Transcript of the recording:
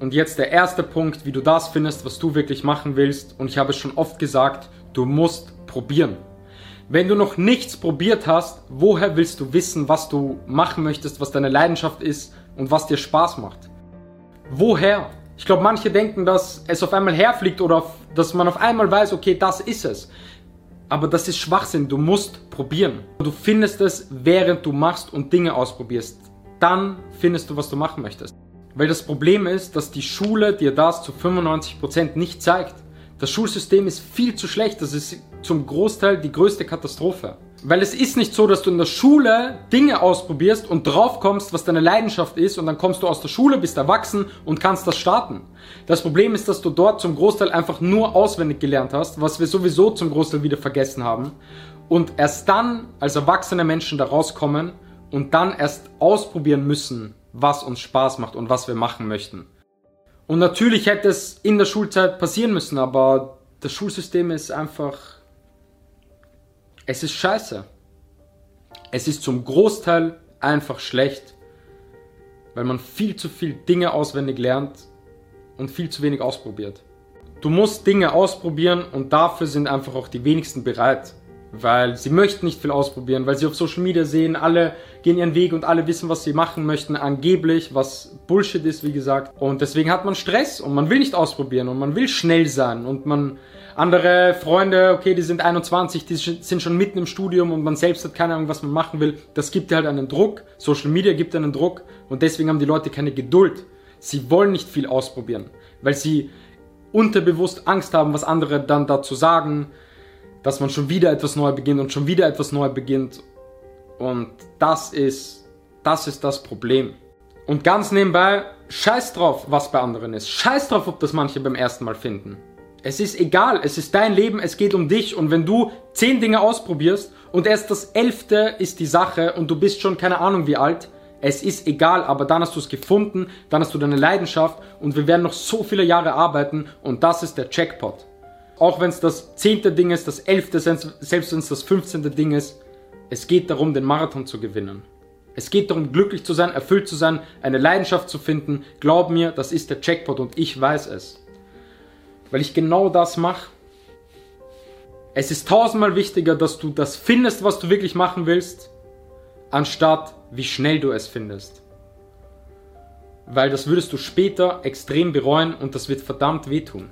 Und jetzt der erste Punkt, wie du das findest, was du wirklich machen willst. Und ich habe es schon oft gesagt, du musst probieren. Wenn du noch nichts probiert hast, woher willst du wissen, was du machen möchtest, was deine Leidenschaft ist und was dir Spaß macht? Woher? Ich glaube, manche denken, dass es auf einmal herfliegt oder dass man auf einmal weiß, okay, das ist es. Aber das ist Schwachsinn. Du musst probieren. Du findest es, während du machst und Dinge ausprobierst. Dann findest du, was du machen möchtest. Weil das Problem ist, dass die Schule dir das zu 95% nicht zeigt. Das Schulsystem ist viel zu schlecht. Das ist zum Großteil die größte Katastrophe. Weil es ist nicht so, dass du in der Schule Dinge ausprobierst und draufkommst, was deine Leidenschaft ist und dann kommst du aus der Schule, bist erwachsen und kannst das starten. Das Problem ist, dass du dort zum Großteil einfach nur auswendig gelernt hast, was wir sowieso zum Großteil wieder vergessen haben und erst dann als erwachsene Menschen da rauskommen und dann erst ausprobieren müssen, was uns Spaß macht und was wir machen möchten. Und natürlich hätte es in der Schulzeit passieren müssen, aber das Schulsystem ist einfach... Es ist scheiße. Es ist zum Großteil einfach schlecht, weil man viel zu viel Dinge auswendig lernt und viel zu wenig ausprobiert. Du musst Dinge ausprobieren und dafür sind einfach auch die wenigsten bereit weil sie möchten nicht viel ausprobieren, weil sie auf Social Media sehen, alle gehen ihren Weg und alle wissen, was sie machen möchten, angeblich, was Bullshit ist, wie gesagt. Und deswegen hat man Stress und man will nicht ausprobieren und man will schnell sein und man andere Freunde, okay, die sind 21, die sind schon mitten im Studium und man selbst hat keine Ahnung, was man machen will. Das gibt dir halt einen Druck. Social Media gibt einen Druck und deswegen haben die Leute keine Geduld. Sie wollen nicht viel ausprobieren, weil sie unterbewusst Angst haben, was andere dann dazu sagen dass man schon wieder etwas neu beginnt und schon wieder etwas neu beginnt. Und das ist, das ist das Problem. Und ganz nebenbei, scheiß drauf, was bei anderen ist. Scheiß drauf, ob das manche beim ersten Mal finden. Es ist egal, es ist dein Leben, es geht um dich. Und wenn du zehn Dinge ausprobierst und erst das elfte ist die Sache und du bist schon keine Ahnung wie alt, es ist egal, aber dann hast du es gefunden, dann hast du deine Leidenschaft und wir werden noch so viele Jahre arbeiten und das ist der Jackpot auch wenn es das zehnte Ding ist, das elfte, selbst wenn es das fünfzehnte Ding ist, es geht darum, den Marathon zu gewinnen. Es geht darum, glücklich zu sein, erfüllt zu sein, eine Leidenschaft zu finden. Glaub mir, das ist der Jackpot und ich weiß es. Weil ich genau das mache. Es ist tausendmal wichtiger, dass du das findest, was du wirklich machen willst, anstatt wie schnell du es findest. Weil das würdest du später extrem bereuen und das wird verdammt wehtun.